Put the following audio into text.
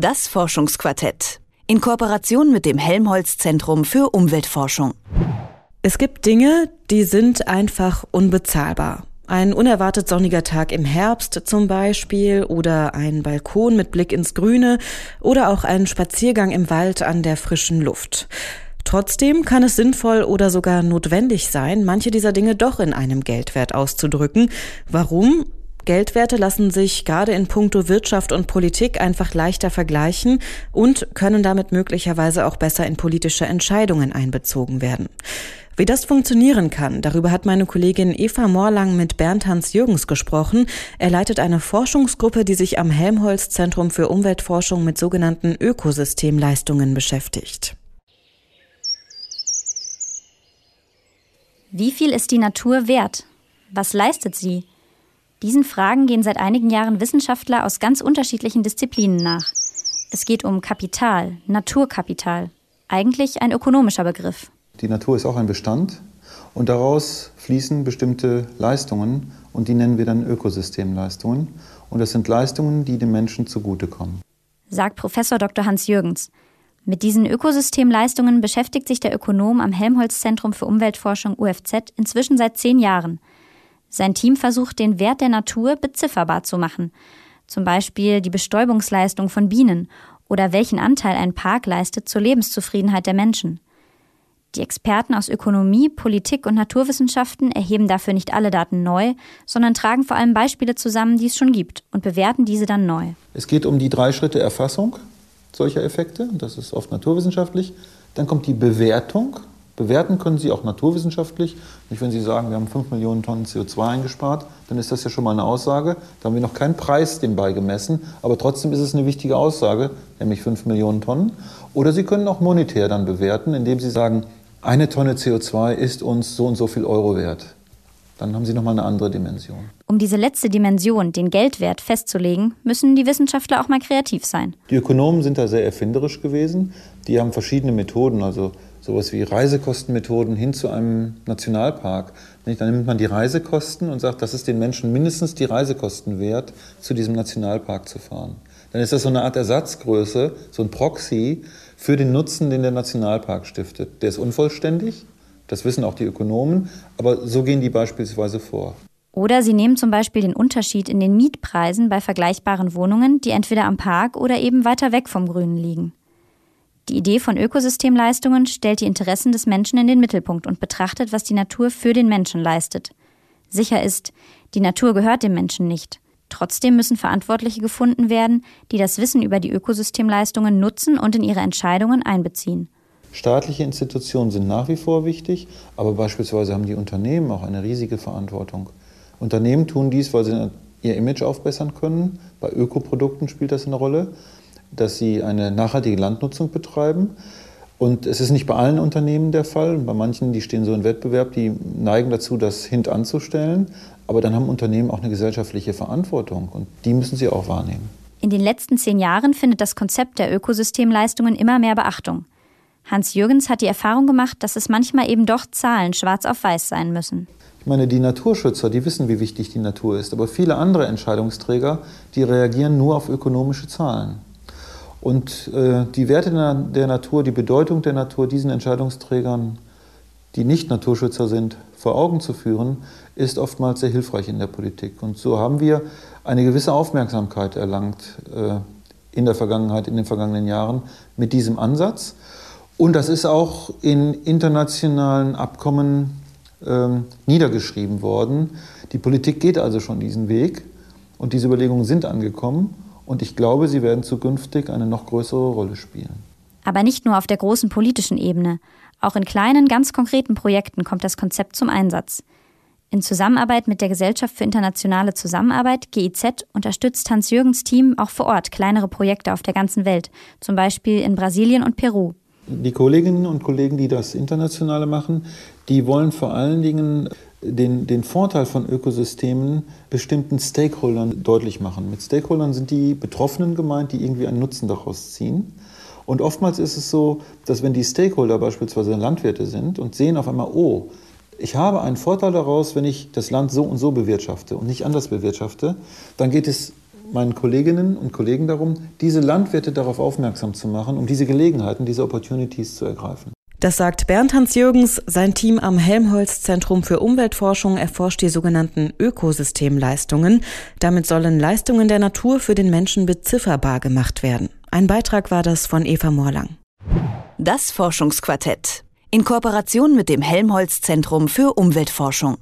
Das Forschungsquartett. In Kooperation mit dem Helmholtz Zentrum für Umweltforschung. Es gibt Dinge, die sind einfach unbezahlbar. Ein unerwartet sonniger Tag im Herbst zum Beispiel oder ein Balkon mit Blick ins Grüne oder auch ein Spaziergang im Wald an der frischen Luft. Trotzdem kann es sinnvoll oder sogar notwendig sein, manche dieser Dinge doch in einem Geldwert auszudrücken. Warum? Geldwerte lassen sich gerade in puncto Wirtschaft und Politik einfach leichter vergleichen und können damit möglicherweise auch besser in politische Entscheidungen einbezogen werden. Wie das funktionieren kann, darüber hat meine Kollegin Eva Morlang mit Bernd Hans Jürgens gesprochen. Er leitet eine Forschungsgruppe, die sich am Helmholtz Zentrum für Umweltforschung mit sogenannten Ökosystemleistungen beschäftigt. Wie viel ist die Natur wert? Was leistet sie? Diesen Fragen gehen seit einigen Jahren Wissenschaftler aus ganz unterschiedlichen Disziplinen nach. Es geht um Kapital, Naturkapital. Eigentlich ein ökonomischer Begriff. Die Natur ist auch ein Bestand und daraus fließen bestimmte Leistungen und die nennen wir dann Ökosystemleistungen. Und das sind Leistungen, die den Menschen zugutekommen. Sagt Professor Dr. Hans Jürgens. Mit diesen Ökosystemleistungen beschäftigt sich der Ökonom am Helmholtz Zentrum für Umweltforschung UFZ inzwischen seit zehn Jahren. Sein Team versucht, den Wert der Natur bezifferbar zu machen. Zum Beispiel die Bestäubungsleistung von Bienen oder welchen Anteil ein Park leistet zur Lebenszufriedenheit der Menschen. Die Experten aus Ökonomie, Politik und Naturwissenschaften erheben dafür nicht alle Daten neu, sondern tragen vor allem Beispiele zusammen, die es schon gibt, und bewerten diese dann neu. Es geht um die drei Schritte Erfassung solcher Effekte, das ist oft naturwissenschaftlich. Dann kommt die Bewertung. Bewerten können Sie auch naturwissenschaftlich. Nicht, wenn Sie sagen, wir haben 5 Millionen Tonnen CO2 eingespart, dann ist das ja schon mal eine Aussage. Da haben wir noch keinen Preis dem beigemessen, aber trotzdem ist es eine wichtige Aussage, nämlich 5 Millionen Tonnen. Oder Sie können auch monetär dann bewerten, indem Sie sagen, eine Tonne CO2 ist uns so und so viel Euro wert. Dann haben Sie nochmal eine andere Dimension. Um diese letzte Dimension, den Geldwert, festzulegen, müssen die Wissenschaftler auch mal kreativ sein. Die Ökonomen sind da sehr erfinderisch gewesen. Die haben verschiedene Methoden, also sowas wie Reisekostenmethoden hin zu einem Nationalpark. Dann nimmt man die Reisekosten und sagt, das ist den Menschen mindestens die Reisekosten wert, zu diesem Nationalpark zu fahren. Dann ist das so eine Art Ersatzgröße, so ein Proxy für den Nutzen, den der Nationalpark stiftet. Der ist unvollständig, das wissen auch die Ökonomen, aber so gehen die beispielsweise vor. Oder sie nehmen zum Beispiel den Unterschied in den Mietpreisen bei vergleichbaren Wohnungen, die entweder am Park oder eben weiter weg vom Grünen liegen. Die Idee von Ökosystemleistungen stellt die Interessen des Menschen in den Mittelpunkt und betrachtet, was die Natur für den Menschen leistet. Sicher ist, die Natur gehört dem Menschen nicht. Trotzdem müssen Verantwortliche gefunden werden, die das Wissen über die Ökosystemleistungen nutzen und in ihre Entscheidungen einbeziehen. Staatliche Institutionen sind nach wie vor wichtig, aber beispielsweise haben die Unternehmen auch eine riesige Verantwortung. Unternehmen tun dies, weil sie ihr Image aufbessern können. Bei Ökoprodukten spielt das eine Rolle, dass sie eine nachhaltige Landnutzung betreiben. Und es ist nicht bei allen Unternehmen der Fall. Bei manchen, die stehen so in Wettbewerb, die neigen dazu, das hintanzustellen. Aber dann haben Unternehmen auch eine gesellschaftliche Verantwortung und die müssen sie auch wahrnehmen. In den letzten zehn Jahren findet das Konzept der Ökosystemleistungen immer mehr Beachtung. Hans Jürgens hat die Erfahrung gemacht, dass es manchmal eben doch Zahlen schwarz auf weiß sein müssen. Ich meine, die Naturschützer, die wissen, wie wichtig die Natur ist, aber viele andere Entscheidungsträger, die reagieren nur auf ökonomische Zahlen. Und äh, die Werte der Natur, die Bedeutung der Natur diesen Entscheidungsträgern, die nicht Naturschützer sind, vor Augen zu führen, ist oftmals sehr hilfreich in der Politik. Und so haben wir eine gewisse Aufmerksamkeit erlangt äh, in der Vergangenheit, in den vergangenen Jahren mit diesem Ansatz. Und das ist auch in internationalen Abkommen ähm, niedergeschrieben worden. Die Politik geht also schon diesen Weg und diese Überlegungen sind angekommen. Und ich glaube, sie werden zukünftig eine noch größere Rolle spielen. Aber nicht nur auf der großen politischen Ebene. Auch in kleinen, ganz konkreten Projekten kommt das Konzept zum Einsatz. In Zusammenarbeit mit der Gesellschaft für internationale Zusammenarbeit, GIZ, unterstützt Hans-Jürgens Team auch vor Ort kleinere Projekte auf der ganzen Welt, zum Beispiel in Brasilien und Peru. Die Kolleginnen und Kollegen, die das Internationale machen, die wollen vor allen Dingen den, den Vorteil von Ökosystemen bestimmten Stakeholdern deutlich machen. Mit Stakeholdern sind die Betroffenen gemeint, die irgendwie einen Nutzen daraus ziehen. Und oftmals ist es so, dass wenn die Stakeholder beispielsweise Landwirte sind und sehen auf einmal, oh, ich habe einen Vorteil daraus, wenn ich das Land so und so bewirtschafte und nicht anders bewirtschafte, dann geht es meinen Kolleginnen und Kollegen darum, diese Landwirte darauf aufmerksam zu machen, um diese Gelegenheiten, diese Opportunities zu ergreifen. Das sagt Bernd Hans-Jürgens. Sein Team am Helmholtz-Zentrum für Umweltforschung erforscht die sogenannten Ökosystemleistungen. Damit sollen Leistungen der Natur für den Menschen bezifferbar gemacht werden. Ein Beitrag war das von Eva Morlang. Das Forschungsquartett in Kooperation mit dem Helmholtz Zentrum für Umweltforschung.